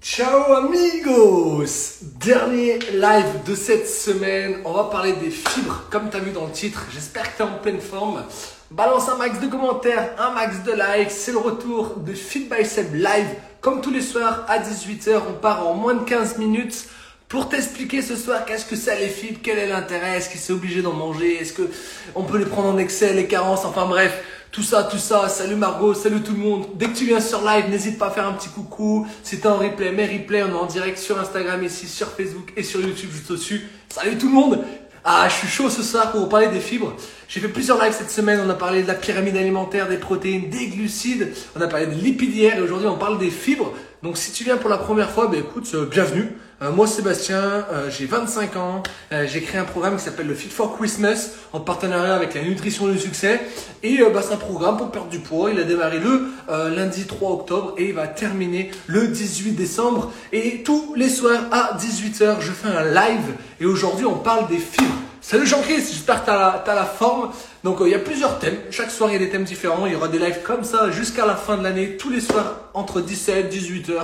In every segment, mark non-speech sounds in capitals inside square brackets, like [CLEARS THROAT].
Ciao amigos! Dernier live de cette semaine, on va parler des fibres, comme tu as vu dans le titre, j'espère que tu es en pleine forme. Balance un max de commentaires, un max de likes, c'est le retour de Fit by Seb Live, comme tous les soirs à 18h, on part en moins de 15 minutes pour t'expliquer ce soir qu'est-ce que c'est les fibres, quel est l'intérêt, est-ce qu'il c'est obligé d'en manger, est-ce que on peut les prendre en excès, les carences, enfin bref, tout ça, tout ça. Salut Margot, salut tout le monde. Dès que tu viens sur live, n'hésite pas à faire un petit coucou. T'es en replay, mes replays, on est en direct sur Instagram ici, sur Facebook et sur YouTube juste au-dessus. Salut tout le monde. Ah, je suis chaud ce soir pour vous parler des fibres. J'ai fait plusieurs lives cette semaine. On a parlé de la pyramide alimentaire, des protéines, des glucides. On a parlé de lipidières et aujourd'hui on parle des fibres. Donc si tu viens pour la première fois, ben écoute, euh, bienvenue. Euh, moi Sébastien, euh, j'ai 25 ans. j'ai créé un programme qui s'appelle le Fit for Christmas en partenariat avec la Nutrition du Succès. Et bah, c'est un programme pour perdre du poids. Il a démarré le lundi 3 octobre et il va terminer le 18 décembre. Et tous les soirs à 18h, je fais un live. Et aujourd'hui, on parle des fibres. Salut Jean-Christ, j'espère que tu as, la forme. Donc il y a plusieurs thèmes. Chaque soir, il y a des thèmes différents. Il y aura des lives comme ça jusqu'à la fin de l'année, tous les soirs entre 17 et 18 h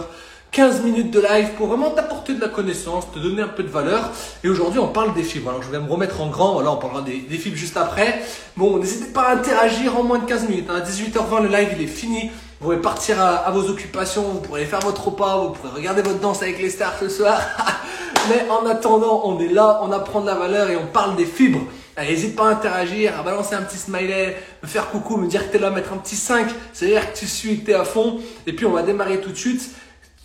15 minutes de live pour vraiment t'apporter de la connaissance, te donner un peu de valeur. Et aujourd'hui, on parle des fibres. Alors, je vais me remettre en grand. Voilà, on parlera des, fibres juste après. Bon, n'hésitez pas à interagir en moins de 15 minutes. À 18h20, le live, il est fini. Vous pouvez partir à, vos occupations. Vous pourrez faire votre repas. Vous pourrez regarder votre danse avec les stars ce soir. [LAUGHS] Mais en attendant, on est là, on apprend de la valeur et on parle des fibres. N'hésite pas à interagir, à balancer un petit smiley, me faire coucou, me dire que tu es là, mettre un petit 5, c'est-à-dire que tu suis, que tu es à fond. Et puis on va démarrer tout de suite.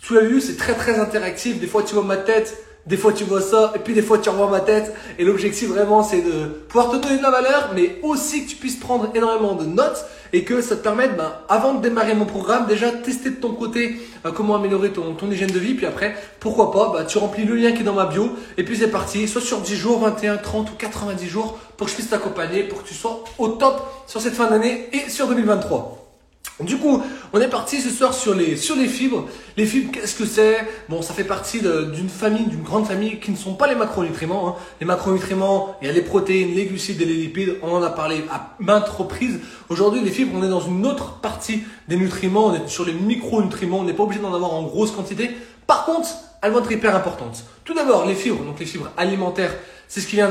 Tu as vu, c'est très très interactif. Des fois, tu vois ma tête, des fois, tu vois ça, et puis des fois, tu revois ma tête. Et l'objectif vraiment, c'est de pouvoir te donner de la valeur, mais aussi que tu puisses prendre énormément de notes et que ça te permette, ben, avant de démarrer mon programme, déjà tester de ton côté euh, comment améliorer ton, ton hygiène de vie. Puis après, pourquoi pas, ben, tu remplis le lien qui est dans ma bio. Et puis c'est parti, soit sur 10 jours, 21, 30 ou 90 jours, pour que je puisse t'accompagner, pour que tu sois au top sur cette fin d'année et sur 2023. Du coup, on est parti ce soir sur les, fibres. Les fibres, qu'est-ce que c'est? Bon, ça fait partie d'une famille, d'une grande famille qui ne sont pas les macronutriments. Hein. Les macronutriments, il y a les protéines, les glucides et les lipides. On en a parlé à maintes reprises. Aujourd'hui, les fibres, on est dans une autre partie des nutriments. On est sur les micronutriments. On n'est pas obligé d'en avoir en grosse quantité. Par contre, elles vont être hyper importantes. Tout d'abord, les fibres, donc les fibres alimentaires, c'est ce qui vient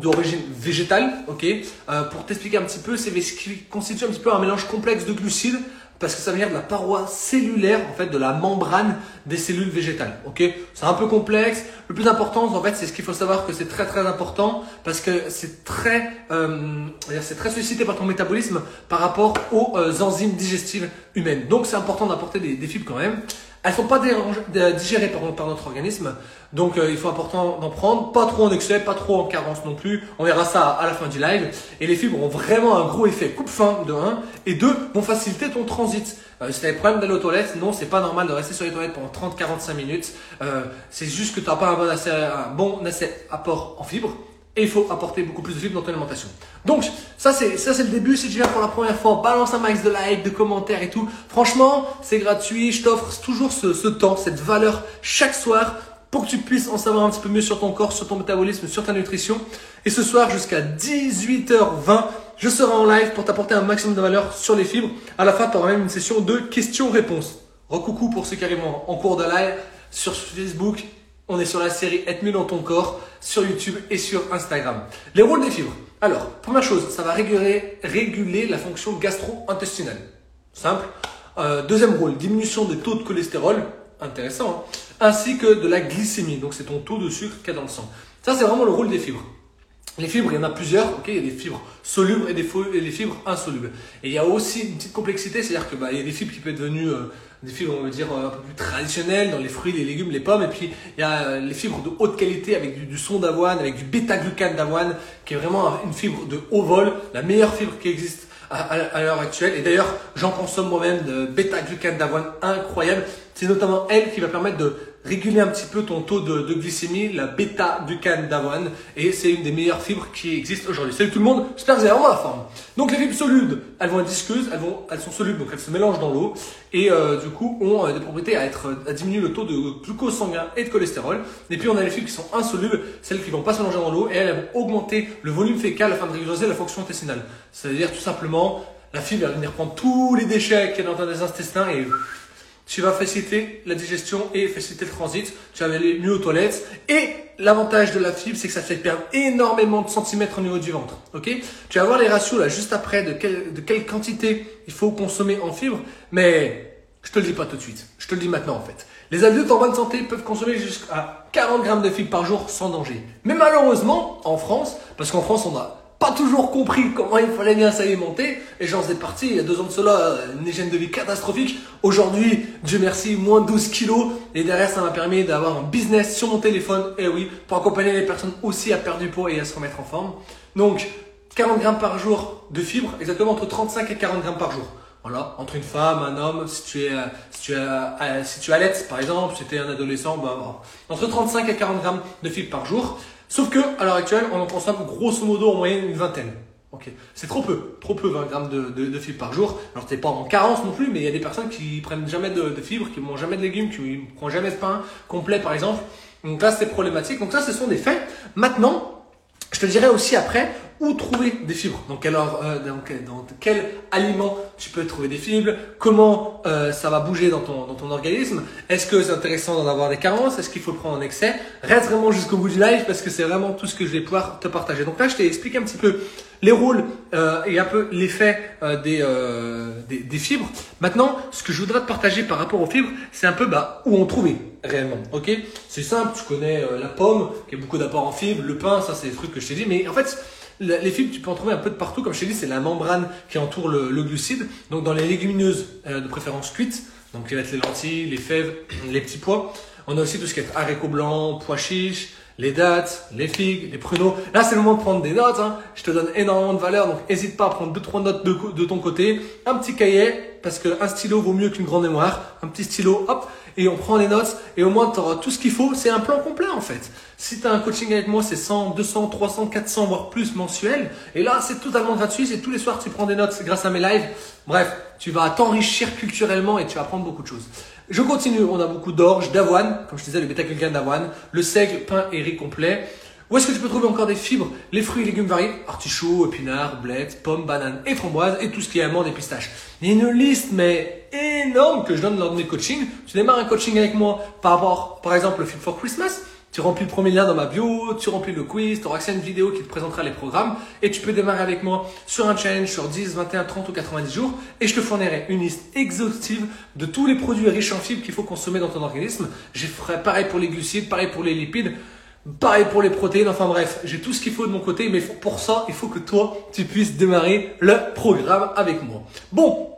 d'origine végétale, ok euh, Pour t'expliquer un petit peu, c'est ce qui constitue un petit peu un mélange complexe de glucides, parce que ça vient de la paroi cellulaire, en fait, de la membrane des cellules végétales, ok C'est un peu complexe. Le plus important, en fait, c'est ce qu'il faut savoir que c'est très très important, parce que c'est très, euh, c'est très par ton métabolisme par rapport aux euh, enzymes digestives humaines. Donc, c'est important d'apporter des fibres quand même. Elles sont pas digérées par, notre organisme, donc euh, il faut important d'en prendre, pas trop en excès, pas trop en carence non plus. On verra ça à la fin du live. Et les fibres ont vraiment un gros effet coupe-faim de 1 et 2 vont faciliter ton transit. Euh, si tu as des problèmes d'aller aux toilettes, non, c'est pas normal de rester sur les toilettes pendant 30-45 minutes. Euh, c'est juste que tu n'as pas un bon, un bon apport en fibres et il faut apporter beaucoup plus de fibres dans ton alimentation. Donc, ça c'est, ça c'est le début. Si tu viens pour la première fois, balance un max de likes, de commentaires et tout. Franchement, c'est gratuit. Je t'offre toujours ce, temps, cette valeur chaque soir pour que tu puisses en savoir un petit peu mieux sur ton corps, sur ton métabolisme, sur ta nutrition. Et ce soir, jusqu'à 18h20, je serai en live pour t'apporter un maximum de valeur sur les fibres. À la fin, tu auras même une session de questions-réponses. Recoucou pour ceux qui arrivent en cours de live sur Facebook on est sur la série Être mieux dans ton corps sur YouTube et sur Instagram. Les rôles des fibres. Alors, première chose, ça va réguler, réguler la fonction gastro-intestinale. Simple. Euh, deuxième rôle, diminution des taux de cholestérol. Intéressant. Hein. ainsi que de la glycémie. Donc, c'est ton taux de sucre qu'il y a dans le sang. Ça, c'est vraiment le rôle des fibres. Les fibres, il y en a plusieurs, ok? Il y a des fibres solubles et des, fibres insolubles. Et il y a aussi une petite complexité, c'est-à-dire que bah, y a des fibres qui peuvent être devenues euh, des fibres, on va dire, euh, un peu plus traditionnelles dans les fruits, les légumes, les pommes. Et puis, il y a euh, les fibres de haute qualité avec du, son d'avoine, avec du bêta-glucane d'avoine, qui est vraiment une fibre de haut vol, la meilleure fibre qui existe à, l'heure actuelle. Et d'ailleurs, j'en consomme moi-même de bêta-glucane d'avoine incroyable. C'est notamment elle qui va permettre de réguler un petit peu ton taux de, glycémie, la bêta-glucane d'avoine. Et c'est une des meilleures fibres qui existent aujourd'hui. Salut tout le monde, j'espère que vous vraiment la forme. Donc les fibres solubles, elles vont être visqueuses, elles, vont, elles sont solubles, donc elles se mélangent dans l'eau. Et euh, du coup, ont euh, des propriétés à, être, à diminuer le taux de glucose sanguin et de cholestérol. Et puis on a les fibres qui sont insolubles, celles qui vont pas se mélanger dans l'eau, et elles, vont augmenter le volume fécal afin de régulariser la fonction intestinale. C'est-à-dire tout simplement, la fibre va venir prendre tous les déchets qu'il y a dans tes intestins et tu vas faciliter la digestion et faciliter le transit, tu vas aller mieux aux toilettes. Et l'avantage de la fibre, c'est que ça te fait perdre énormément de centimètres au niveau du ventre. Ok? Tu vas voir les ratios là juste après de, de quelle quantité il faut consommer en fibres, mais je te le dis pas tout de suite. Je te le dis maintenant en fait. Les adultes en bonne santé peuvent consommer jusqu'à 40 grammes de fibres par jour sans danger. Mais malheureusement, en France, parce qu'en France on a pas toujours compris comment il fallait bien s'alimenter. Et j'en faisais partie, il y a deux ans de cela, une hygiène de vie catastrophique. Aujourd'hui, Dieu merci, moins 12 kilos. Et derrière, ça m'a permis d'avoir un business sur mon téléphone. Et oui, pour accompagner les personnes aussi à perdre du poids et à se remettre en forme. Donc, 40 grammes par jour de fibres, exactement entre 35 et 40 grammes par jour. Voilà, entre une femme, un homme, si tu es, si tu es, euh, si tu par exemple, si tu es un adolescent, bah, entre 35 et 40 grammes de fibres par jour. Sauf que, à l'heure actuelle, on en consomme grosso modo en moyenne une vingtaine. Ok, c'est trop peu, trop peu 20 grammes de, fibres par jour. Alors t'es pas en carence non plus, mais il y a des personnes qui prennent jamais de, fibres, qui mangent jamais de légumes, qui ne prennent jamais de pain complet par exemple. Donc là c'est problématique. Donc ça ce sont des faits. Maintenant, je te dirais aussi après où trouver des fibres, dans quel, euh, quel, dans quel aliment tu peux trouver des fibres, comment euh, ça va bouger dans ton, dans ton organisme, est-ce que c'est intéressant d'en avoir des carences, est-ce qu'il faut le prendre en excès? Reste vraiment jusqu'au bout du live parce que c'est vraiment tout ce que je vais pouvoir te partager. Donc là, je t'ai expliqué un petit peu les rôles euh, et un peu l'effet euh, des, euh, des, fibres. Maintenant, ce que je voudrais te partager par rapport aux fibres, c'est un peu bah, où on trouver réellement. Ok? C'est simple, tu connais la pomme qui a beaucoup d'apports en fibres, le pain, ça c'est des trucs que je t'ai dit, mais en fait les fibres, tu peux en trouver un peu de partout. Comme je t'ai dit, c'est la membrane qui entoure le, glucide. Donc, dans les légumineuses, euh, de préférence cuites, donc qui va être les lentilles, les fèves, les petits pois. On a aussi tout ce qui est haricots blancs, pois chiches, les dattes, les figues, les pruneaux. Là, c'est le moment de prendre des notes. Hein. Je te donne énormément de valeur, donc n'hésite pas à prendre deux trois notes de, de ton côté. Un petit cahier, parce qu'un stylo vaut mieux qu'une grande mémoire. Un petit stylo, hop, et on prend les notes et au moins tu tout ce qu'il faut. C'est un plan complet en fait. Si tu un coaching avec moi, c'est 100, 200, 300, 400 voire plus mensuel. Et là, c'est totalement gratuit. C'est tous les soirs tu prends des notes grâce à mes lives. Bref, tu vas t'enrichir culturellement et tu vas apprendre beaucoup de choses. Je continue. On a beaucoup d'orge, d'avoine, comme je disais, le bêta d'avoine, le seigle, pain et riz complet. Où est-ce que tu peux trouver encore des fibres? Les fruits et légumes variés, artichauts, épinards, blettes, pommes, bananes et framboises et tout ce qui est amande et pistaches. Il y a une liste mais énorme que je donne lors de mes coachings. Tu démarres un coaching avec moi par rapport, par exemple, le Fit for Christmas. Tu remplis le premier lien dans ma bio, tu remplis le quiz, tu auras accès à une vidéo qui te présentera les programmes et tu peux démarrer avec moi sur un challenge sur 10, 21, 30 ou 90 jours et je te fournirai une liste exhaustive de tous les produits riches en fibres qu'il faut consommer dans ton organisme. Je ferai pareil pour les glucides, pareil pour les lipides. Pareil pour les protéines, enfin bref, j'ai tout ce qu'il faut de mon côté, mais pour ça, il faut que toi, tu puisses démarrer le programme avec moi. Bon,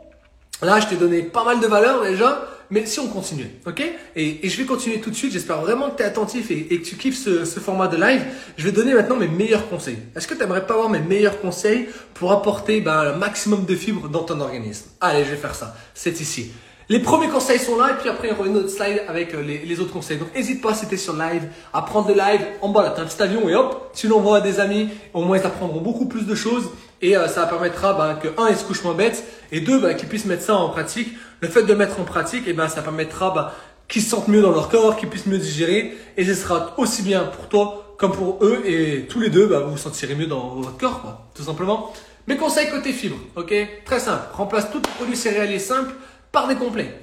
là, je t'ai donné pas mal de valeur déjà, mais si on continue, ok? Et, je vais continuer tout de suite, j'espère vraiment que tu es attentif et, que tu kiffes ce, format de live. Je vais donner maintenant mes meilleurs conseils. Est-ce que tu aimerais pas avoir mes meilleurs conseils pour apporter ben, le maximum de fibres dans ton organisme? Allez, je vais faire ça. C'est ici. Les premiers conseils sont là et puis après il y aura une autre slide avec euh, les, autres conseils. Donc n'hésite pas si sur live à prendre le live en bas là, tu as un petit avion et hop, tu l'envoies à des amis, au moins ils apprendront beaucoup plus de choses et euh, ça permettra ben, que un ils se couchent moins bêtes et deux ben, qu'ils puissent mettre ça en pratique. Le fait de mettre en pratique, et eh ben, ça permettra ben, qu'ils se sentent mieux dans leur corps, qu'ils puissent mieux digérer et ce sera aussi bien pour toi comme pour eux et tous les deux ben, vous vous sentirez mieux dans votre corps quoi, tout simplement. Mes conseils côté fibres, ok? Très simple, remplace tout produit céréalier simple par des complets.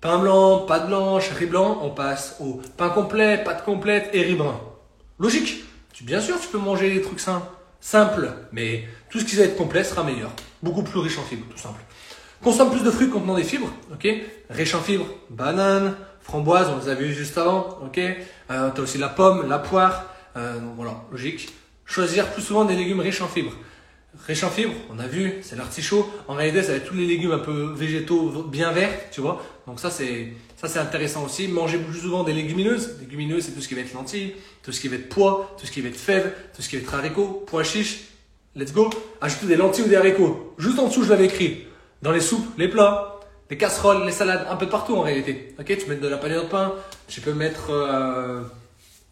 Pain blanc, pâte blanche, riz blanc, on passe au pain complet, pâte complète et riz brun. Logique. Bien sûr, tu peux manger des trucs simples, simples, mais tout ce qui va être complet sera meilleur. Beaucoup plus riche en fibres, tout simple. Consomme plus de fruits contenant des fibres, ok? Riche en fibres, banane, framboise, on les a vus juste avant, ok? Euh, Tu as aussi la pomme, la poire, euh, donc voilà, logique. Choisir plus souvent des légumes riches en fibres. Riche en fibres, on a vu, c'est l'artichaut. En réalité, ça va être tous les légumes un peu végétaux bien verts, tu vois. Donc ça, c'est ça c'est intéressant aussi. Manger plus souvent des légumineuses. Légumineuses, c'est tout ce qui va être lentilles, tout ce qui va être pois, tout ce qui va être fèves, tout ce qui va être haricots, pois chiches. Let's go. Ajoutez des lentilles ou des haricots. Juste en dessous, je l'avais écrit. Dans les soupes, les plats, les casseroles, les salades, un peu partout en réalité. Ok, tu mets de la pâte de pain. Tu peux mettre euh,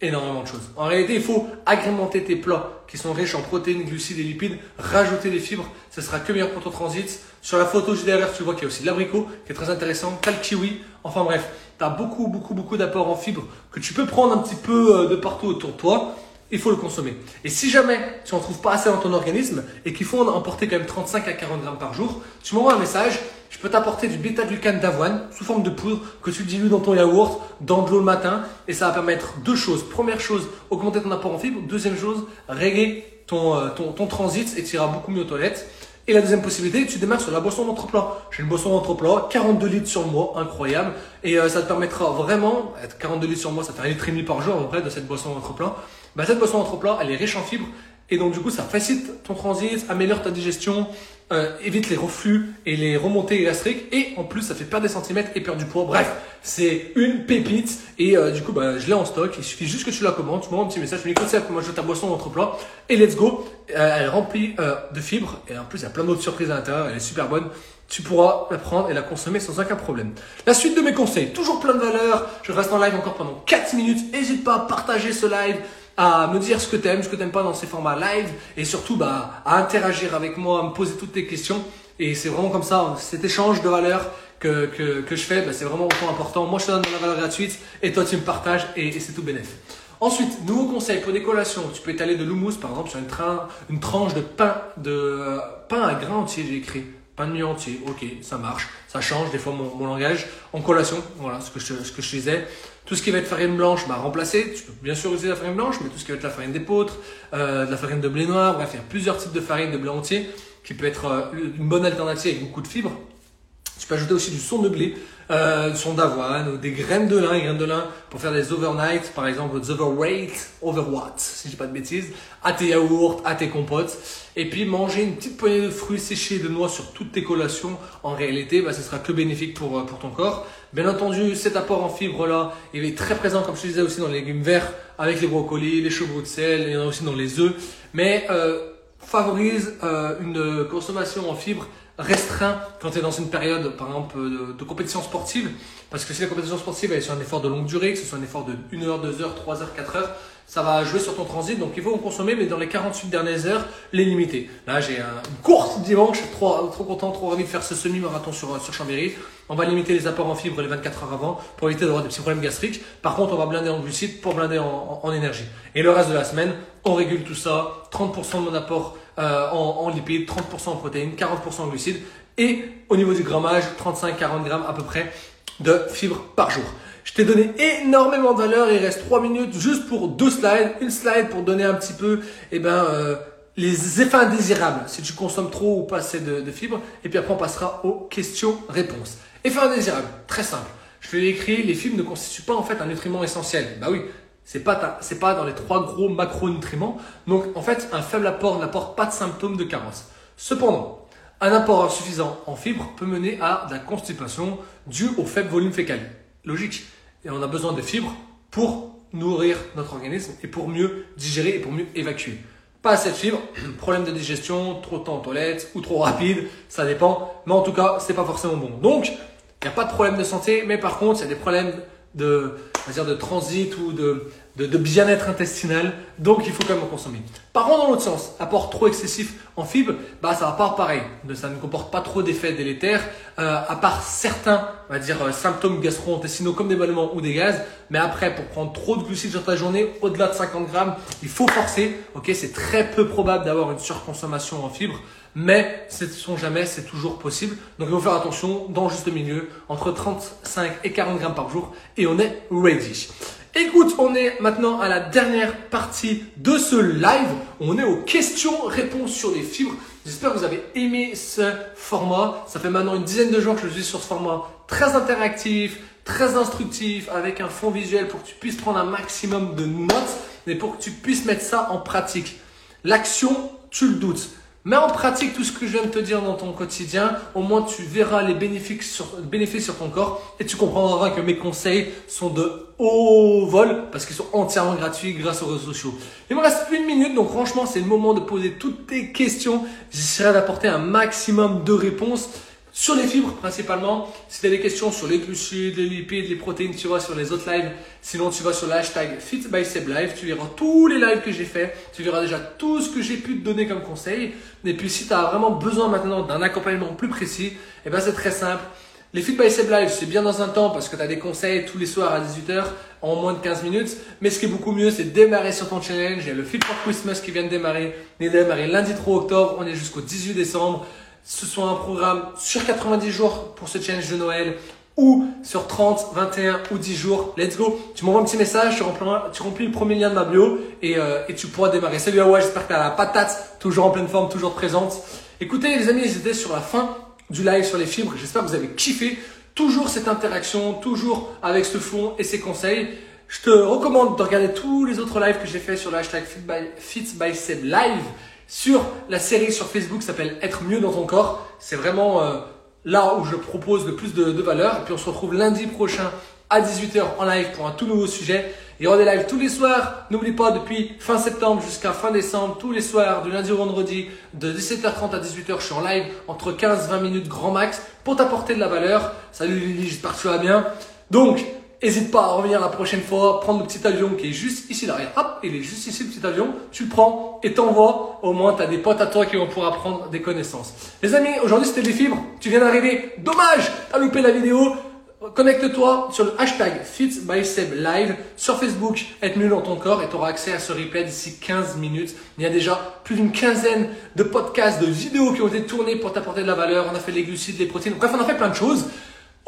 énormément de choses. En réalité, il faut agrémenter tes plats qui sont riches en protéines, glucides et lipides, rajouter des fibres, ce sera que meilleur pour ton transit. Sur la photo juste derrière, tu vois qu'il y a aussi de l'abricot qui est très intéressant, t'as le kiwi, enfin bref, tu beaucoup, beaucoup, beaucoup d'apports en fibres que tu peux prendre un petit peu euh, de partout autour de toi. Il faut le consommer. Et si jamais tu n'en trouves pas assez dans ton organisme et qu'il faut en emporter quand même 35 à 40 grammes par jour, tu m'envoies un message Je peux t'apporter du bêta-glucane d'avoine sous forme de poudre que tu dilues dans ton yaourt, dans de l'eau le matin. Et ça va permettre deux choses. Première chose, augmenter ton apport en fibres. Deuxième chose, régler ton, euh, transit et tu iras beaucoup mieux aux toilettes. Et la deuxième possibilité, tu démarres sur la boisson d'entreplat. J'ai une boisson d'entreplat, 42 litres sur le mois, incroyable. Et euh, ça te permettra vraiment, 42 litres sur le mois, ça fait un litre et demi par jour à peu près de cette boisson d'entreplat. Bah, cette boisson d'entreplat, elle est riche en fibres. Et donc du coup, ça facilite ton transit, améliore ta digestion, euh, évite les reflux et les remontées gastriques. Et en plus, ça fait perdre des centimètres et perdre du poids. Bref, c'est une pépite. Et euh, du coup, bah, je l'ai en stock. Il suffit juste que tu la commandes. Tu m'envoies un petit message. Tu me dis, concept, moi je veux ta boisson d'entreplat. Et let's go. Euh, elle est remplie euh, de fibres. Et en plus, il y a plein d'autres surprises à l'intérieur. Elle est super bonne. Tu pourras la prendre et la consommer sans aucun problème. La suite de mes conseils, toujours plein de valeur. Je reste en live encore pendant 4 minutes. N'hésite pas à partager ce live à me dire ce que tu aimes, ce que tu n'aimes pas dans ces formats live et surtout bah, à interagir avec moi, à me poser toutes tes questions. Et c'est vraiment comme ça, cet échange de valeur que, que, que je fais, bah, c'est vraiment autant important. Moi, je te donne de la valeur gratuite et toi, tu me partages et, c'est tout bénéfique. Ensuite, nouveau conseil pour des collations. Tu peux étaler de l'houmous, par exemple, sur une tranche de pain, de euh, pain à grains entier, j'ai écrit. Pain de nuit entier, ok, ça marche. Ça change des fois mon, langage. En collation, voilà ce que je, ce disais. Tout ce qui va être farine blanche, bah, remplacer. Tu peux bien sûr utiliser la farine blanche, mais tout ce qui va être la farine d'épeautre, euh, de la farine de blé noir, bref, il y a plusieurs types de farine de blé entier qui peut être euh, une bonne alternative avec beaucoup de fibres. Tu peux ajouter aussi du son de blé, euh, du son d'avoine, ou des graines de lin, des graines de lin pour faire des overnight, par exemple des overweight, overwatt, si je dis pas de bêtises, à tes yaourts, à tes compotes. Et puis manger une petite poignée de fruits séchés de noix sur toutes tes collations, en réalité, bah, ce sera que bénéfique pour, euh, pour ton corps. Bien entendu, cet apport en fibres là, il est très présent, comme je te disais aussi, dans les légumes verts, avec les brocolis, les chevaux de sel, il y en a aussi dans les œufs. Mais euh, favorise euh, une consommation en fibres restreint quand tu es dans une période, par exemple, de, de, compétition sportive. Parce que si la compétition sportive est sur un effort de longue durée, que ce soit un effort de 1 heure, 2 heures, 3 heures, 4 heures, ça va jouer sur ton transit. Donc il faut en consommer, mais dans les 48 dernières heures, les limiter. Là, j'ai une course dimanche, trop, trop content, trop ravi de faire ce semi-marathon sur, sur Chambéry. On va limiter les apports en fibres les 24 heures avant pour éviter d'avoir des petits problèmes gastriques. Par contre, on va blinder en glucides pour blinder en, énergie. Et le reste de la semaine, on régule tout ça. 30% de mon apport euh, en, lipides, 30% en protéines, 40% en glucides et au niveau du grammage, 35-40 grammes à peu près de fibres par jour. Je t'ai donné énormément de valeur, il reste 3 minutes juste pour deux slides. Une slide pour donner un petit peu eh ben, euh, les effets indésirables si tu consommes trop ou pas assez de, fibres. Et puis après, on passera aux questions-réponses. Effets indésirables, très simple. Je vais écrire, les fibres ne constituent pas en fait un nutriment essentiel. Bah oui, c'est pas, c'est pas dans les trois gros macronutriments. Donc, en fait, un faible apport n'apporte pas de symptômes de carence. Cependant, un apport insuffisant en fibres peut mener à de la constipation due au faible volume fécal. Logique. Et on a besoin de fibres pour nourrir notre organisme et pour mieux digérer et pour mieux évacuer. Pas assez de fibres, [CLEARS THROAT] problème de digestion, trop de temps en toilette ou trop rapide, ça dépend. Mais en tout cas, c'est pas forcément bon. Donc, il n'y a pas de problème de santé, mais par contre, il y a des problèmes de, de transit ou de, de, bien-être intestinal. Donc, il faut quand même en consommer. Par contre, dans l'autre sens, apport trop excessif en fibres, bah, ça va pas pareil. Ça ne comporte pas trop d'effets délétères, euh, à part certains, on va dire, euh, symptômes gastro-intestinaux comme des ballonnements ou des gaz. Mais après, pour prendre trop de glucides sur ta journée, au-delà de 50 grammes, il faut forcer. Ok, c'est très peu probable d'avoir une surconsommation en fibres mais ce sont jamais, c'est toujours possible. Donc il faut faire attention dans le juste milieu, entre 35 et 40 grammes par jour, et on est ready. Écoute, on est maintenant à la dernière partie de ce live. On est aux questions-réponses sur les fibres. J'espère que vous avez aimé ce format. Ça fait maintenant une dizaine de jours que je suis sur ce format très interactif, très instructif, avec un fond visuel pour que tu puisses prendre un maximum de notes, mais pour que tu puisses mettre ça en pratique. L'action, tu le doutes. Mets en pratique tout ce que je viens de te dire dans ton quotidien. Au moins, tu verras les bénéfices sur, bénéfices sur ton corps et tu comprendras que mes conseils sont de haut vol parce qu'ils sont entièrement gratuits grâce aux réseaux sociaux. Il me reste une minute, donc franchement, c'est le moment de poser toutes tes questions. J'essaierai d'apporter un maximum de réponses. Sur les fibres principalement, si tu as des questions sur les glucides, les lipides, les protéines, tu vas sur les autres lives. Sinon, tu vas sur l'hashtag FitBySebLive, tu verras tous les lives que j'ai fait, tu verras déjà tout ce que j'ai pu te donner comme conseil. Et puis, si tu as vraiment besoin maintenant d'un accompagnement plus précis, eh ben, c'est très simple. Les Fit c'est bien dans un temps parce que tu as des conseils tous les soirs à 18h en moins de 15 minutes. Mais ce qui est beaucoup mieux, c'est démarrer sur ton challenge. Il y a le Fit for Christmas qui vient de démarrer. Il est démarré lundi 3 octobre. On est jusqu'au 18 décembre. Ce soit un programme sur 90 jours pour ce challenge de Noël ou sur 30, 21 ou 10 jours. Let's go. Tu m'envoies un petit message, tu remplis, tu remplis le premier lien de ma bio et, euh, et tu pourras démarrer. Salut Awa, j'espère que tu as la patate, toujours en pleine forme, toujours présente. Écoutez les amis, j'étais sur la fin du live sur les fibres. J'espère que vous avez kiffé. Toujours cette interaction, toujours avec ce fond et ces conseils. Je te recommande de regarder tous les autres lives que j'ai fait sur le hashtag FitBySeb Live sur la série sur Facebook s'appelle Être mieux dans ton corps. C'est vraiment euh, là où je propose le plus de, de valeur. Et puis on se retrouve lundi prochain à 18h en live pour un tout nouveau sujet. Il y aura des lives tous les soirs. N'oublie pas, depuis fin septembre jusqu'à fin décembre, tous les soirs, du lundi au vendredi, de 17h30 à 18h, je suis en live entre 15-20 minutes grand max pour t'apporter de la valeur. Salut Lily, j'espère que tu vas bien. Donc, N'hésite pas à revenir la prochaine fois, prendre le petit avion qui est juste ici derrière. Hop, il est juste ici le petit avion. Tu le prends et t'envoies. Au moins, tu as des potes à toi qui vont pouvoir apprendre des connaissances. Les amis, aujourd'hui c'était des fibres. Tu viens d'arriver. Dommage, t'as loupé la vidéo. Connecte-toi sur le hashtag FitBySebLive sur Facebook, être mieux dans ton corps et tu auras accès à ce replay d'ici 15 minutes. Il y a déjà plus d'une quinzaine de podcasts, de vidéos qui ont été tournés pour t'apporter de la valeur. On a fait les glucides, les protéines. Bref, on a fait plein de choses.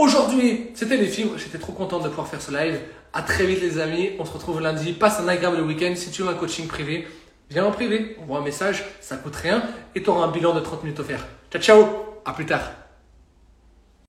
Aujourd'hui, c'était les fibres. J'étais trop content de pouvoir faire ce live. À très vite, les amis. On se retrouve lundi. Passe un agréable week-end. Si tu veux un coaching privé, viens en privé. Envoie un message. Ça coûte rien. Et tu auras un bilan de 30 minutes offert. Ciao, ciao. À plus tard.